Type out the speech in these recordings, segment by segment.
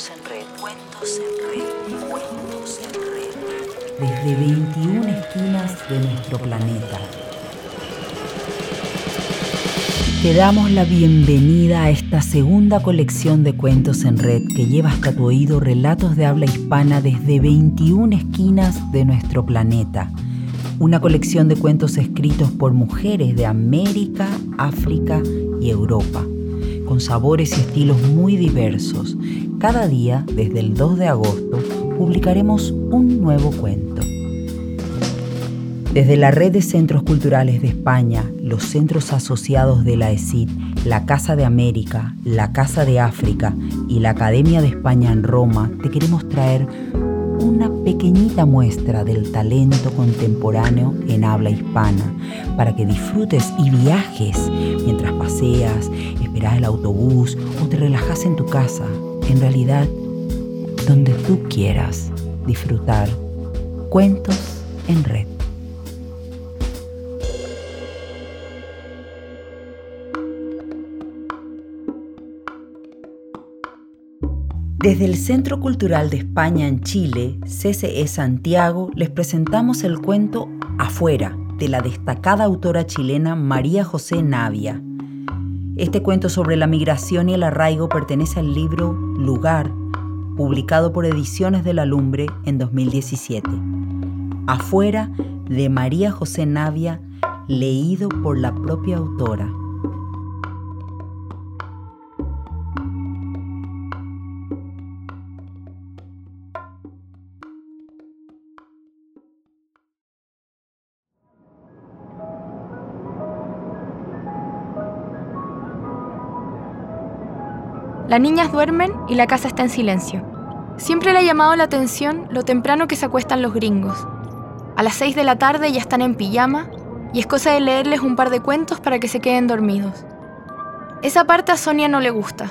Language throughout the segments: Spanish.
En red, cuentos en red, cuentos en red. Desde 21 esquinas de nuestro planeta. Te damos la bienvenida a esta segunda colección de cuentos en red que lleva hasta tu oído relatos de habla hispana desde 21 esquinas de nuestro planeta. Una colección de cuentos escritos por mujeres de América, África y Europa, con sabores y estilos muy diversos. Cada día, desde el 2 de agosto, publicaremos un nuevo cuento. Desde la Red de Centros Culturales de España, los centros asociados de la ESID, la Casa de América, la Casa de África y la Academia de España en Roma, te queremos traer una pequeñita muestra del talento contemporáneo en habla hispana para que disfrutes y viajes mientras paseas, esperas el autobús o te relajas en tu casa. En realidad, donde tú quieras disfrutar cuentos en red. Desde el Centro Cultural de España en Chile, CCE Santiago, les presentamos el cuento Afuera, de la destacada autora chilena María José Navia. Este cuento sobre la migración y el arraigo pertenece al libro Lugar, publicado por Ediciones de la Lumbre en 2017. Afuera, de María José Navia, leído por la propia autora. Las niñas duermen y la casa está en silencio. Siempre le ha llamado la atención lo temprano que se acuestan los gringos. A las 6 de la tarde ya están en pijama y es cosa de leerles un par de cuentos para que se queden dormidos. Esa parte a Sonia no le gusta.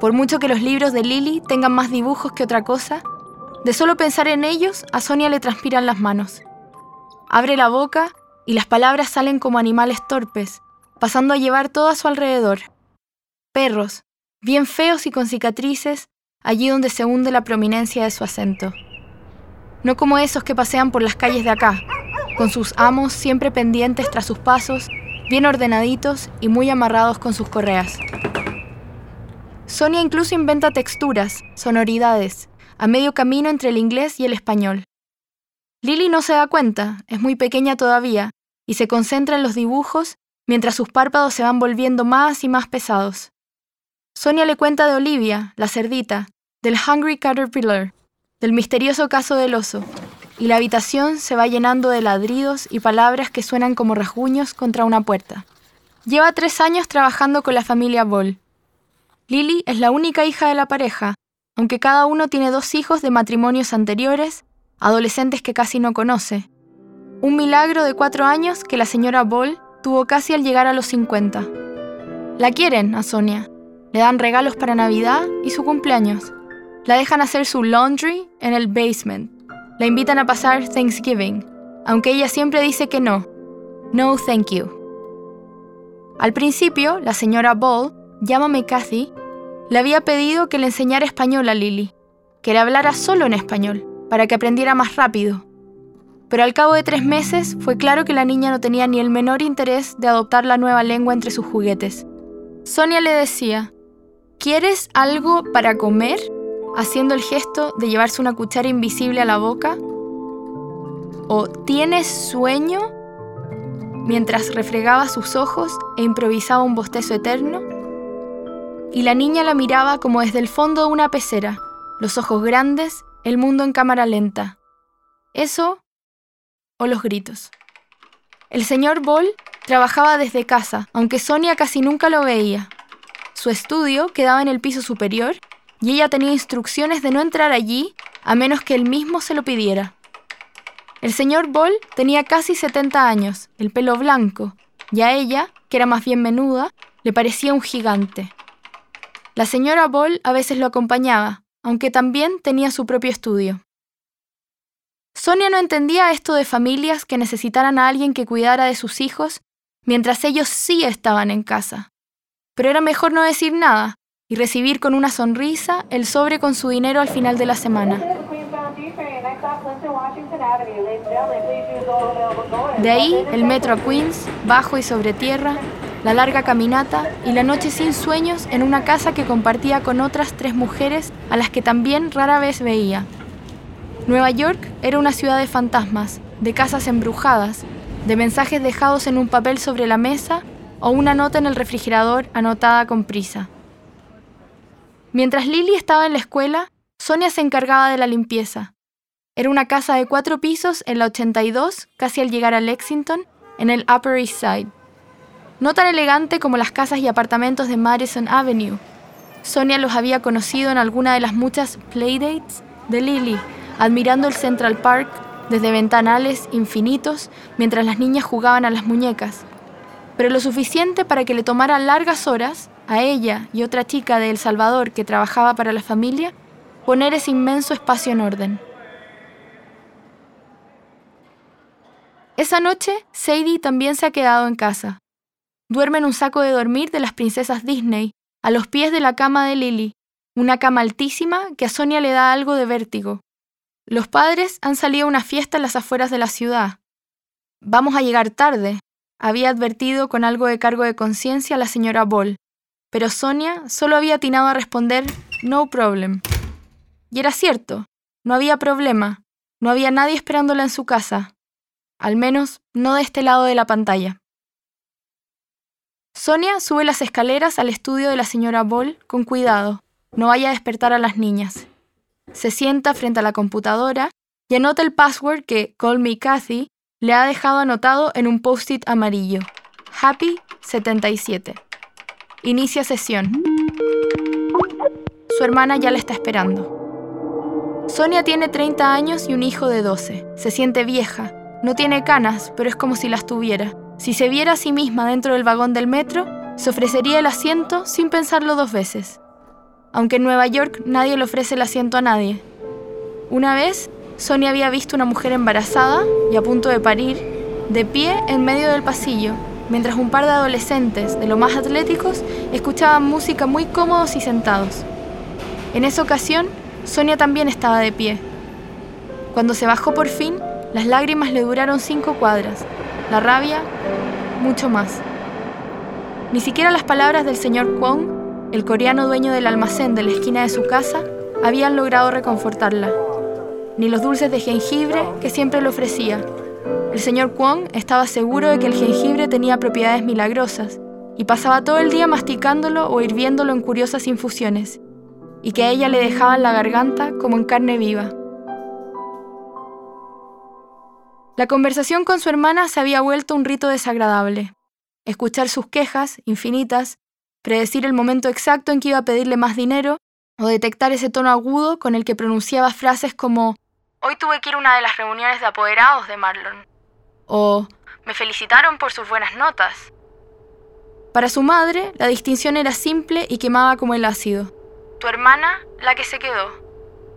Por mucho que los libros de Lily tengan más dibujos que otra cosa, de solo pensar en ellos a Sonia le transpiran las manos. Abre la boca y las palabras salen como animales torpes, pasando a llevar todo a su alrededor. Perros, bien feos y con cicatrices, allí donde se hunde la prominencia de su acento. No como esos que pasean por las calles de acá, con sus amos siempre pendientes tras sus pasos, bien ordenaditos y muy amarrados con sus correas. Sonia incluso inventa texturas, sonoridades, a medio camino entre el inglés y el español. Lily no se da cuenta, es muy pequeña todavía, y se concentra en los dibujos mientras sus párpados se van volviendo más y más pesados. Sonia le cuenta de Olivia, la cerdita, del Hungry Caterpillar, del misterioso caso del oso, y la habitación se va llenando de ladridos y palabras que suenan como rasguños contra una puerta. Lleva tres años trabajando con la familia Ball. Lily es la única hija de la pareja, aunque cada uno tiene dos hijos de matrimonios anteriores, adolescentes que casi no conoce. Un milagro de cuatro años que la señora Ball tuvo casi al llegar a los 50. La quieren a Sonia, le dan regalos para Navidad y su cumpleaños. La dejan hacer su laundry en el basement. La invitan a pasar Thanksgiving, aunque ella siempre dice que no. No, thank you. Al principio, la señora Ball, llámame Kathy, le había pedido que le enseñara español a Lily, que le hablara solo en español, para que aprendiera más rápido. Pero al cabo de tres meses fue claro que la niña no tenía ni el menor interés de adoptar la nueva lengua entre sus juguetes. Sonia le decía, ¿Quieres algo para comer? Haciendo el gesto de llevarse una cuchara invisible a la boca. ¿O tienes sueño? Mientras refregaba sus ojos e improvisaba un bostezo eterno. Y la niña la miraba como desde el fondo de una pecera, los ojos grandes, el mundo en cámara lenta. Eso o los gritos. El señor Ball trabajaba desde casa, aunque Sonia casi nunca lo veía. Su estudio quedaba en el piso superior y ella tenía instrucciones de no entrar allí a menos que él mismo se lo pidiera. El señor Ball tenía casi 70 años, el pelo blanco, y a ella, que era más bien menuda, le parecía un gigante. La señora Ball a veces lo acompañaba, aunque también tenía su propio estudio. Sonia no entendía esto de familias que necesitaran a alguien que cuidara de sus hijos mientras ellos sí estaban en casa pero era mejor no decir nada, y recibir con una sonrisa el sobre con su dinero al final de la semana. De ahí el metro a Queens, bajo y sobre tierra, la larga caminata y la noche sin sueños en una casa que compartía con otras tres mujeres a las que también rara vez veía. Nueva York era una ciudad de fantasmas, de casas embrujadas, de mensajes dejados en un papel sobre la mesa o una nota en el refrigerador anotada con prisa. Mientras Lily estaba en la escuela, Sonia se encargaba de la limpieza. Era una casa de cuatro pisos en la 82, casi al llegar a Lexington, en el Upper East Side. No tan elegante como las casas y apartamentos de Madison Avenue. Sonia los había conocido en alguna de las muchas playdates de Lily, admirando el Central Park desde ventanales infinitos mientras las niñas jugaban a las muñecas, pero lo suficiente para que le tomara largas horas a ella y otra chica de El Salvador que trabajaba para la familia poner ese inmenso espacio en orden. Esa noche, Sadie también se ha quedado en casa. Duerme en un saco de dormir de las princesas Disney, a los pies de la cama de Lily, una cama altísima que a Sonia le da algo de vértigo. Los padres han salido a una fiesta en las afueras de la ciudad. Vamos a llegar tarde, había advertido con algo de cargo de conciencia la señora Ball, pero Sonia solo había atinado a responder no problem. Y era cierto, no había problema, no había nadie esperándola en su casa, al menos no de este lado de la pantalla. Sonia sube las escaleras al estudio de la señora Ball con cuidado, no vaya a despertar a las niñas. Se sienta frente a la computadora y anota el password que Call Me Kathy le ha dejado anotado en un post-it amarillo. Happy 77. Inicia sesión. Su hermana ya la está esperando. Sonia tiene 30 años y un hijo de 12. Se siente vieja. No tiene canas, pero es como si las tuviera. Si se viera a sí misma dentro del vagón del metro, se ofrecería el asiento sin pensarlo dos veces aunque en Nueva York nadie le ofrece el asiento a nadie. Una vez, Sonia había visto una mujer embarazada y a punto de parir, de pie en medio del pasillo, mientras un par de adolescentes, de lo más atléticos, escuchaban música muy cómodos y sentados. En esa ocasión, Sonia también estaba de pie. Cuando se bajó por fin, las lágrimas le duraron cinco cuadras, la rabia, mucho más. Ni siquiera las palabras del señor Kwon el coreano dueño del almacén de la esquina de su casa, habían logrado reconfortarla. Ni los dulces de jengibre que siempre le ofrecía. El señor Kwon estaba seguro de que el jengibre tenía propiedades milagrosas y pasaba todo el día masticándolo o hirviéndolo en curiosas infusiones, y que a ella le dejaban la garganta como en carne viva. La conversación con su hermana se había vuelto un rito desagradable. Escuchar sus quejas, infinitas, predecir el momento exacto en que iba a pedirle más dinero o detectar ese tono agudo con el que pronunciaba frases como Hoy tuve que ir a una de las reuniones de apoderados de Marlon. O Me felicitaron por sus buenas notas. Para su madre, la distinción era simple y quemaba como el ácido. Tu hermana, la que se quedó.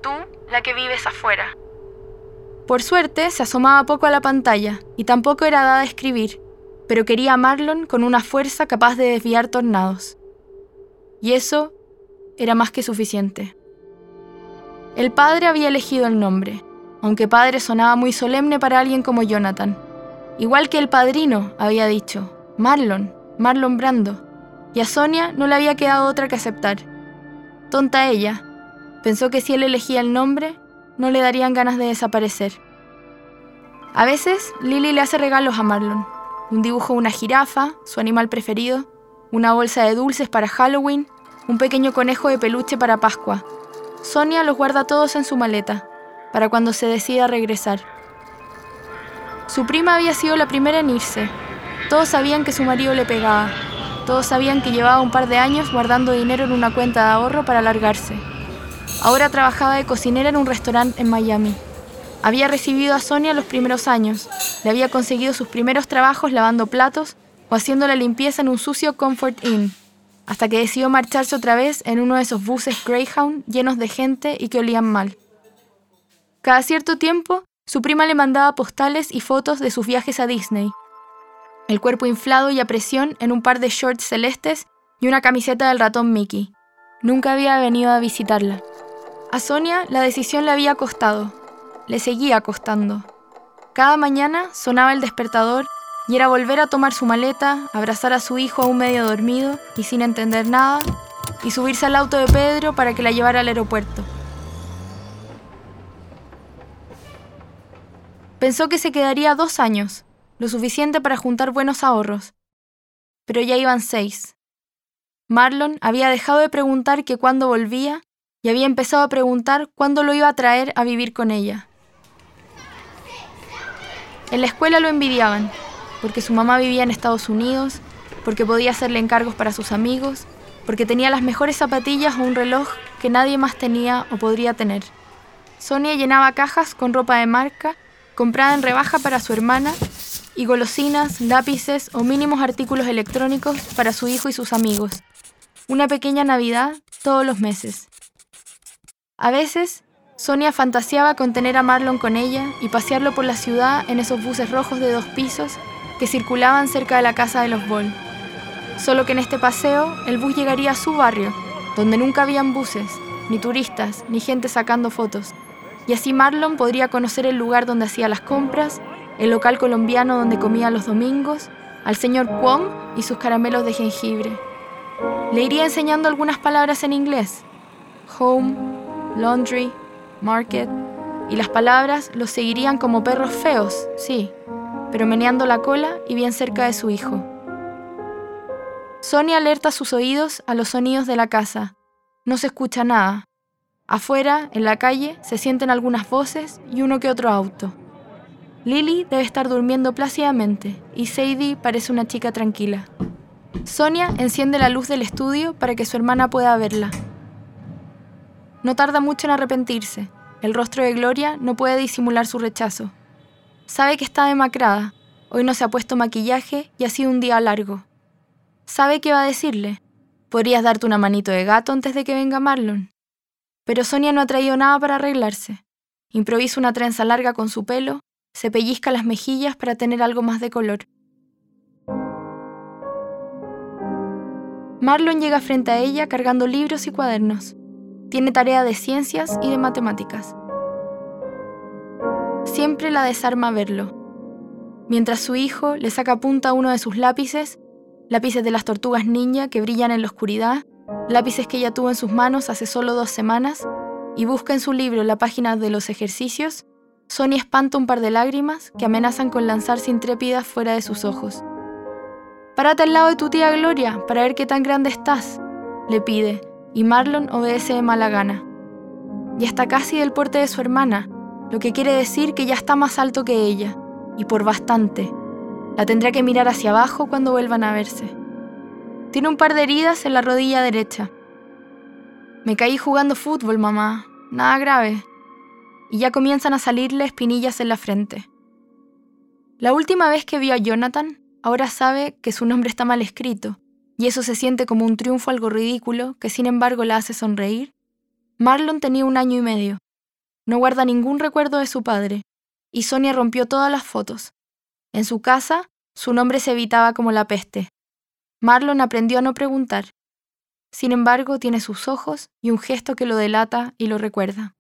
Tú, la que vives afuera. Por suerte, se asomaba poco a la pantalla y tampoco era dada a escribir, pero quería a Marlon con una fuerza capaz de desviar tornados. Y eso era más que suficiente. El padre había elegido el nombre, aunque padre sonaba muy solemne para alguien como Jonathan. Igual que el padrino había dicho, Marlon, Marlon Brando, y a Sonia no le había quedado otra que aceptar. Tonta ella, pensó que si él elegía el nombre, no le darían ganas de desaparecer. A veces, Lily le hace regalos a Marlon, un dibujo de una jirafa, su animal preferido, una bolsa de dulces para Halloween, un pequeño conejo de peluche para Pascua. Sonia los guarda todos en su maleta, para cuando se decida regresar. Su prima había sido la primera en irse. Todos sabían que su marido le pegaba. Todos sabían que llevaba un par de años guardando dinero en una cuenta de ahorro para largarse. Ahora trabajaba de cocinera en un restaurante en Miami. Había recibido a Sonia los primeros años, le había conseguido sus primeros trabajos lavando platos o haciendo la limpieza en un sucio Comfort Inn, hasta que decidió marcharse otra vez en uno de esos buses Greyhound llenos de gente y que olían mal. Cada cierto tiempo, su prima le mandaba postales y fotos de sus viajes a Disney. El cuerpo inflado y a presión en un par de shorts celestes y una camiseta del ratón Mickey. nunca había venido a visitarla. A Sonia la decisión le había costado, le seguía costando. Cada mañana sonaba el despertador y era volver a tomar su maleta, abrazar a su hijo aún medio dormido y sin entender nada, y subirse al auto de Pedro para que la llevara al aeropuerto. Pensó que se quedaría dos años, lo suficiente para juntar buenos ahorros. Pero ya iban seis. Marlon había dejado de preguntar que cuándo volvía y había empezado a preguntar cuándo lo iba a traer a vivir con ella. En la escuela lo envidiaban, porque su mamá vivía en Estados Unidos, porque podía hacerle encargos para sus amigos, porque tenía las mejores zapatillas o un reloj que nadie más tenía o podría tener. Sonia llenaba cajas con ropa de marca comprada en rebaja para su hermana y golosinas, lápices o mínimos artículos electrónicos para su hijo y sus amigos. Una pequeña Navidad todos los meses. A veces, Sonia fantaseaba con tener a Marlon con ella y pasearlo por la ciudad en esos buses rojos de dos pisos que circulaban cerca de la casa de los Ball. Solo que en este paseo el bus llegaría a su barrio, donde nunca habían buses, ni turistas, ni gente sacando fotos. Y así Marlon podría conocer el lugar donde hacía las compras, el local colombiano donde comía los domingos, al señor Kwong y sus caramelos de jengibre. Le iría enseñando algunas palabras en inglés. Home, laundry, market. Y las palabras los seguirían como perros feos, sí, pero meneando la cola y bien cerca de su hijo. Sonia alerta sus oídos a los sonidos de la casa. No se escucha nada. Afuera, en la calle, se sienten algunas voces y uno que otro auto. Lily debe estar durmiendo plácidamente y Sadie parece una chica tranquila. Sonia enciende la luz del estudio para que su hermana pueda verla. No tarda mucho en arrepentirse. El rostro de Gloria no puede disimular su rechazo. Sabe que está demacrada. Hoy no se ha puesto maquillaje y ha sido un día largo. Sabe qué va a decirle. Podrías darte una manito de gato antes de que venga Marlon. Pero Sonia no ha traído nada para arreglarse. Improvisa una trenza larga con su pelo, se pellizca las mejillas para tener algo más de color. Marlon llega frente a ella cargando libros y cuadernos. Tiene tarea de ciencias y de matemáticas. Siempre la desarma verlo. Mientras su hijo le saca punta uno de sus lápices, lápices de las tortugas ninja que brillan en la oscuridad, lápices que ella tuvo en sus manos hace solo dos semanas, y busca en su libro la página de los ejercicios, Sonia espanta un par de lágrimas que amenazan con lanzarse intrépidas fuera de sus ojos. Párate al lado de tu tía Gloria para ver qué tan grande estás, le pide, y Marlon obedece de mala gana. Y está casi del porte de su hermana, lo que quiere decir que ya está más alto que ella, y por bastante. La tendrá que mirar hacia abajo cuando vuelvan a verse. Tiene un par de heridas en la rodilla derecha. Me caí jugando fútbol, mamá. Nada grave. Y ya comienzan a salirle espinillas en la frente. La última vez que vio a Jonathan, Ahora sabe que su nombre está mal escrito, y eso se siente como un triunfo algo ridículo que sin embargo la hace sonreír. Marlon tenía un año y medio. No guarda ningún recuerdo de su padre, y Sonia rompió todas las fotos. En su casa, su nombre se evitaba como la peste. Marlon aprendió a no preguntar. Sin embargo, tiene sus ojos y un gesto que lo delata y lo recuerda.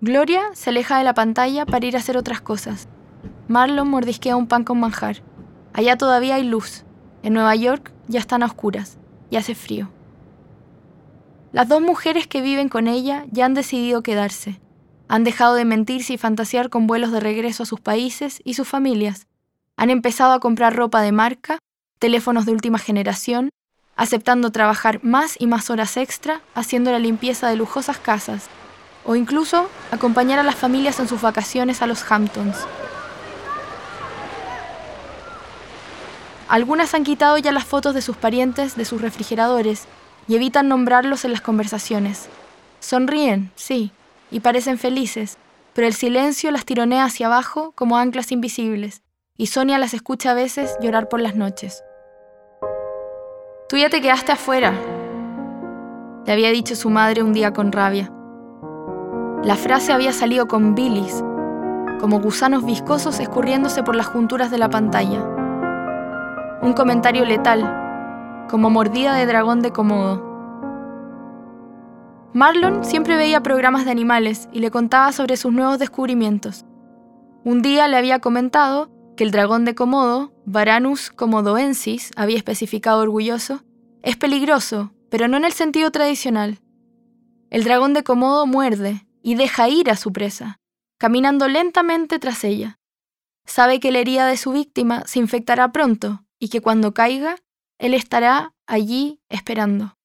Gloria se aleja de la pantalla para ir a hacer otras cosas. Marlon mordisquea un pan con manjar. Allá todavía hay luz. En Nueva York ya están a oscuras y hace frío. Las dos mujeres que viven con ella ya han decidido quedarse. Han dejado de mentirse y fantasear con vuelos de regreso a sus países y sus familias. Han empezado a comprar ropa de marca, teléfonos de última generación, aceptando trabajar más y más horas extra haciendo la limpieza de lujosas casas, o incluso acompañar a las familias en sus vacaciones a los Hamptons. Algunas han quitado ya las fotos de sus parientes de sus refrigeradores y evitan nombrarlos en las conversaciones. Sonríen, sí, y parecen felices, pero el silencio las tironea hacia abajo como anclas invisibles, y Sonia las escucha a veces llorar por las noches. Tú ya te quedaste afuera, le había dicho su madre un día con rabia. La frase había salido con bilis, como gusanos viscosos escurriéndose por las junturas de la pantalla un comentario letal, como mordida de dragón de Komodo. Marlon siempre veía programas de animales y le contaba sobre sus nuevos descubrimientos. Un día le había comentado que el dragón de Komodo, Varanus komodoensis, había especificado orgulloso, es peligroso, pero no en el sentido tradicional. El dragón de Komodo muerde y deja ir a su presa, caminando lentamente tras ella. Sabe que la herida de su víctima se infectará pronto y que cuando caiga, él estará allí esperando.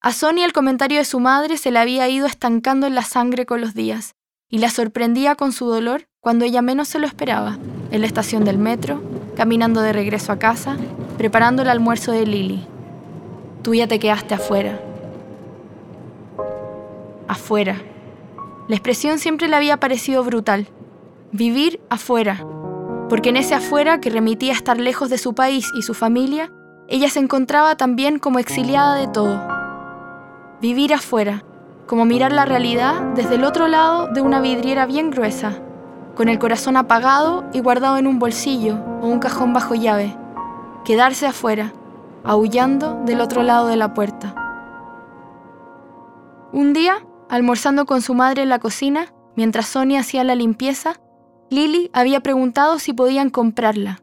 A Sonia el comentario de su madre se le había ido estancando en la sangre con los días y la sorprendía con su dolor cuando ella menos se lo esperaba, en la estación del metro, caminando de regreso a casa, preparando el almuerzo de Lily. Tú ya te quedaste afuera. Afuera. La expresión siempre le había parecido brutal. Vivir afuera. Porque en ese afuera que remitía a estar lejos de su país y su familia, ella se encontraba también como exiliada de todo vivir afuera, como mirar la realidad desde el otro lado de una vidriera bien gruesa, con el corazón apagado y guardado en un bolsillo o un cajón bajo llave, quedarse afuera, aullando del otro lado de la puerta. Un día, almorzando con su madre en la cocina, mientras Sonia hacía la limpieza, Lily había preguntado si podían comprarla.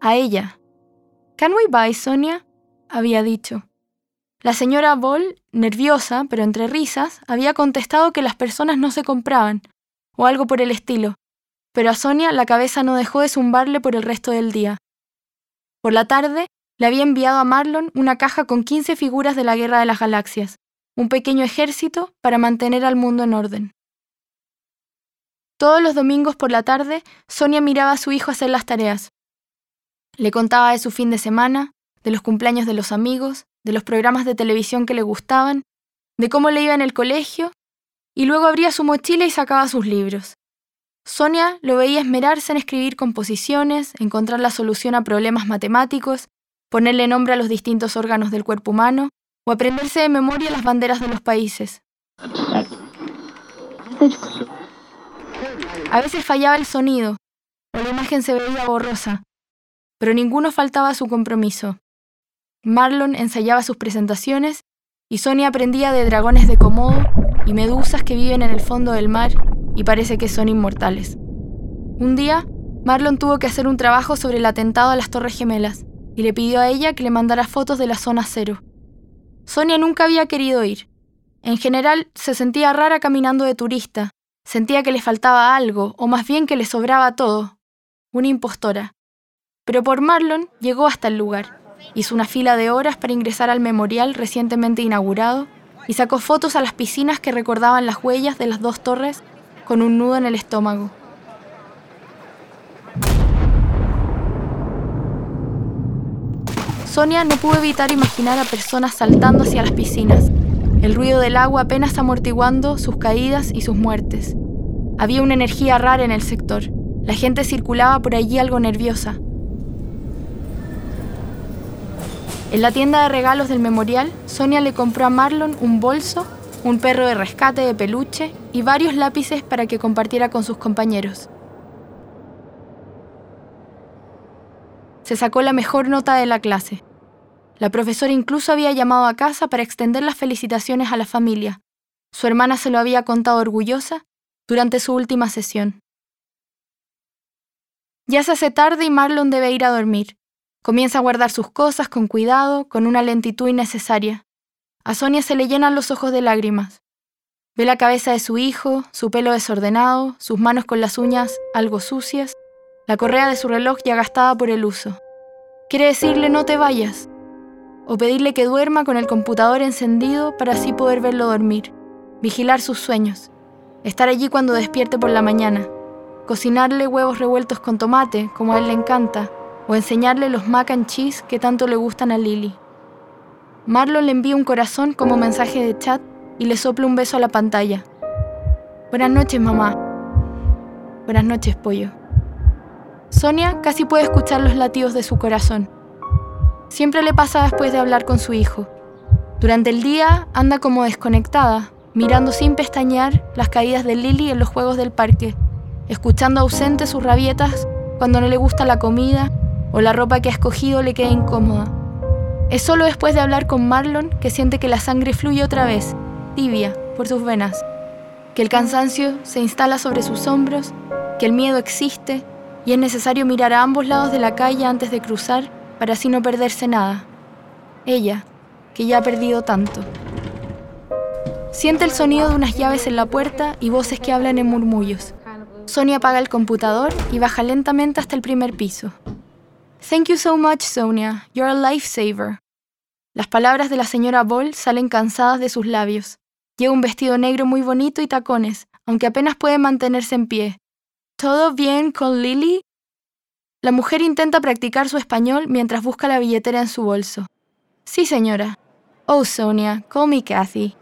A ella. ¿Can we buy, Sonia? había dicho. La señora Ball, nerviosa, pero entre risas, había contestado que las personas no se compraban, o algo por el estilo, pero a Sonia la cabeza no dejó de zumbarle por el resto del día. Por la tarde, le había enviado a Marlon una caja con 15 figuras de la Guerra de las Galaxias, un pequeño ejército para mantener al mundo en orden. Todos los domingos por la tarde, Sonia miraba a su hijo hacer las tareas. Le contaba de su fin de semana, de los cumpleaños de los amigos, de los programas de televisión que le gustaban, de cómo le iba en el colegio, y luego abría su mochila y sacaba sus libros. Sonia lo veía esmerarse en escribir composiciones, encontrar la solución a problemas matemáticos, ponerle nombre a los distintos órganos del cuerpo humano o aprenderse de memoria las banderas de los países. A veces fallaba el sonido o la imagen se veía borrosa, pero ninguno faltaba a su compromiso. Marlon ensayaba sus presentaciones y Sonia aprendía de dragones de Komodo y medusas que viven en el fondo del mar y parece que son inmortales. Un día, Marlon tuvo que hacer un trabajo sobre el atentado a las Torres Gemelas y le pidió a ella que le mandara fotos de la zona cero. Sonia nunca había querido ir. En general, se sentía rara caminando de turista, sentía que le faltaba algo, o más bien que le sobraba todo. Una impostora. Pero por Marlon llegó hasta el lugar Hizo una fila de horas para ingresar al memorial recientemente inaugurado y sacó fotos a las piscinas que recordaban las huellas de las dos torres con un nudo en el estómago. Sonia no pudo evitar imaginar a personas saltando hacia las piscinas, el ruido del agua apenas amortiguando sus caídas y sus muertes. Había una energía rara en el sector. La gente circulaba por allí algo nerviosa, En la tienda de regalos del memorial, Sonia le compró a Marlon un bolso, un perro de rescate de peluche y varios lápices para que compartiera con sus compañeros. Se sacó la mejor nota de la clase. La profesora incluso había llamado a casa para extender las felicitaciones a la familia. Su hermana se lo había contado orgullosa durante su última sesión. Ya se hace tarde y Marlon debe ir a dormir. Comienza a guardar sus cosas con cuidado, con una lentitud innecesaria. A Sonia se le llenan los ojos de lágrimas. Ve la cabeza de su hijo, su pelo desordenado, sus manos con las uñas algo sucias, la correa de su reloj ya gastada por el uso. Quiere decirle no te vayas, o pedirle que duerma con el computador encendido para así poder verlo dormir, vigilar sus sueños, estar allí cuando despierte por la mañana, cocinarle huevos revueltos con tomate, como a él le encanta, o enseñarle los mac and cheese que tanto le gustan a Lily. Marlon le envía un corazón como mensaje de chat y le sopla un beso a la pantalla. Buenas noches, mamá. Buenas noches, pollo. Sonia casi puede escuchar los latidos de su corazón. Siempre le pasa después de hablar con su hijo. Durante el día anda como desconectada, mirando sin pestañear las caídas de Lily en los juegos del parque, escuchando ausente sus rabietas cuando no le gusta la comida o la ropa que ha escogido le queda incómoda. Es solo después de hablar con Marlon que siente que la sangre fluye otra vez tibia, por sus venas, que el cansancio se instala sobre sus hombros, que el miedo existe y es necesario mirar a ambos lados de la calle antes de cruzar para así no perderse nada. Ella, que ya ha perdido tanto. Siente el sonido de unas llaves en la puerta y voces que hablan en murmullos. Sonia apaga el computador y baja lentamente hasta el primer piso. Thank you so much, Sonia. You're a lifesaver. Las palabras de la señora Ball salen cansadas de sus labios. Lleva un vestido negro muy bonito y tacones, aunque apenas puede mantenerse en pie. ¿Todo bien con Lily? La mujer intenta practicar su español mientras busca la billetera en su bolso. Sí, señora. Oh, Sonia, call me Kathy.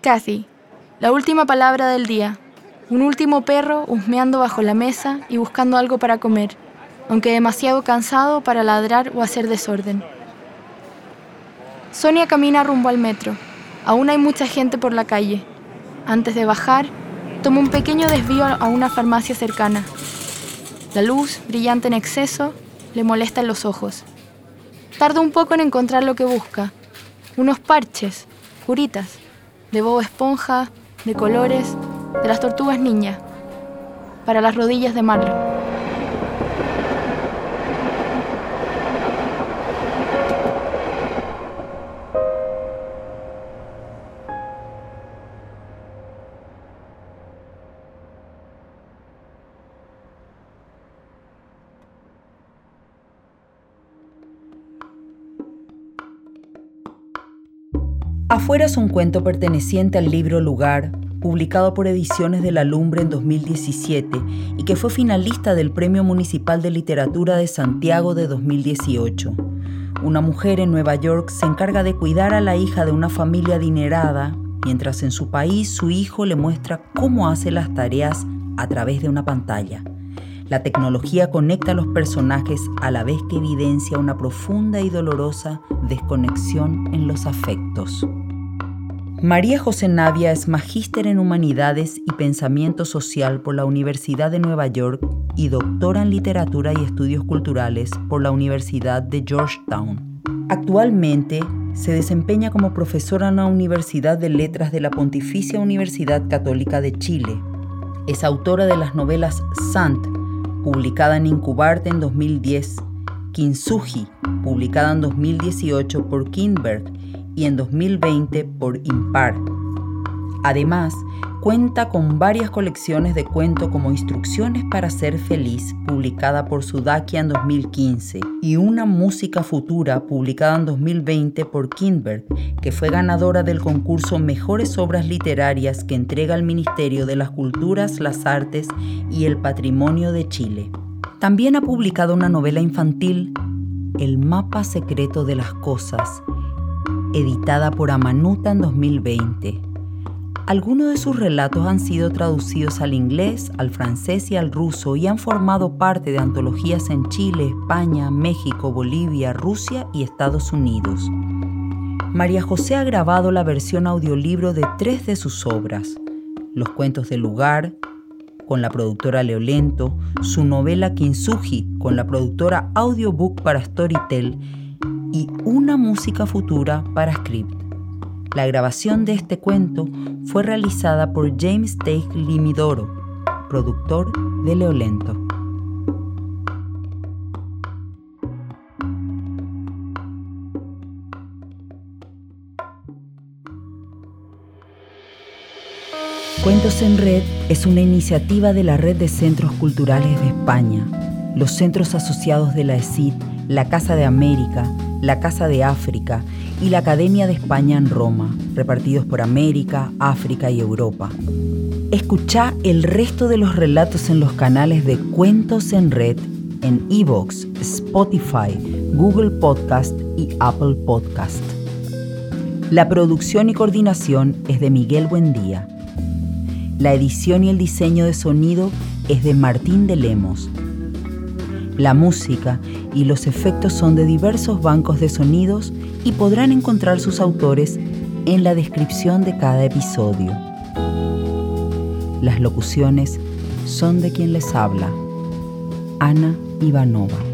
Kathy, la última palabra del día. Un último perro husmeando bajo la mesa y buscando algo para comer, aunque demasiado cansado para ladrar o hacer desorden. Sonia camina rumbo al metro. Aún hay mucha gente por la calle. Antes de bajar, toma un pequeño desvío a una farmacia cercana. La luz, brillante en exceso, le molesta en los ojos. Tarda un poco en encontrar lo que busca. Unos parches, curitas, de bobo esponja, de colores, de las tortugas niña, para las rodillas de Marlon. Afuera es un cuento perteneciente al libro Lugar, publicado por Ediciones de la Lumbre en 2017 y que fue finalista del Premio Municipal de Literatura de Santiago de 2018. Una mujer en Nueva York se encarga de cuidar a la hija de una familia adinerada, mientras en su país su hijo le muestra cómo hace las tareas a través de una pantalla. La tecnología conecta a los personajes a la vez que evidencia una profunda y dolorosa desconexión en los afectos. María José Navia es magíster en Humanidades y Pensamiento Social por la Universidad de Nueva York y doctora en Literatura y Estudios Culturales por la Universidad de Georgetown. Actualmente se desempeña como profesora en la Universidad de Letras de la Pontificia Universidad Católica de Chile. Es autora de las novelas Sant, publicada en Incubarte en 2010, Kintsugi, publicada en 2018 por Kindberg y en 2020 por Impar. Además, cuenta con varias colecciones de cuento como Instrucciones para ser feliz, publicada por Sudakia en 2015, y Una música futura, publicada en 2020 por Kindberg, que fue ganadora del concurso Mejores Obras Literarias que entrega el Ministerio de las Culturas, las Artes y el Patrimonio de Chile. También ha publicado una novela infantil, El mapa secreto de las cosas, editada por Amanuta en 2020. Algunos de sus relatos han sido traducidos al inglés, al francés y al ruso y han formado parte de antologías en Chile, España, México, Bolivia, Rusia y Estados Unidos. María José ha grabado la versión audiolibro de tres de sus obras, Los cuentos del lugar, con la productora Leolento, su novela Kintsugi, con la productora Audiobook para Storytel y Una música futura para Script. La grabación de este cuento fue realizada por James Teig Limidoro, productor de Leolento. Cuentos en Red es una iniciativa de la Red de Centros Culturales de España, los centros asociados de la ESID, la Casa de América, la Casa de África y la Academia de España en Roma, repartidos por América, África y Europa. Escucha el resto de los relatos en los canales de Cuentos en Red en Evox, Spotify, Google Podcast y Apple Podcast. La producción y coordinación es de Miguel Buendía. La edición y el diseño de sonido es de Martín de Lemos. La música y los efectos son de diversos bancos de sonidos y podrán encontrar sus autores en la descripción de cada episodio. Las locuciones son de quien les habla, Ana Ivanova.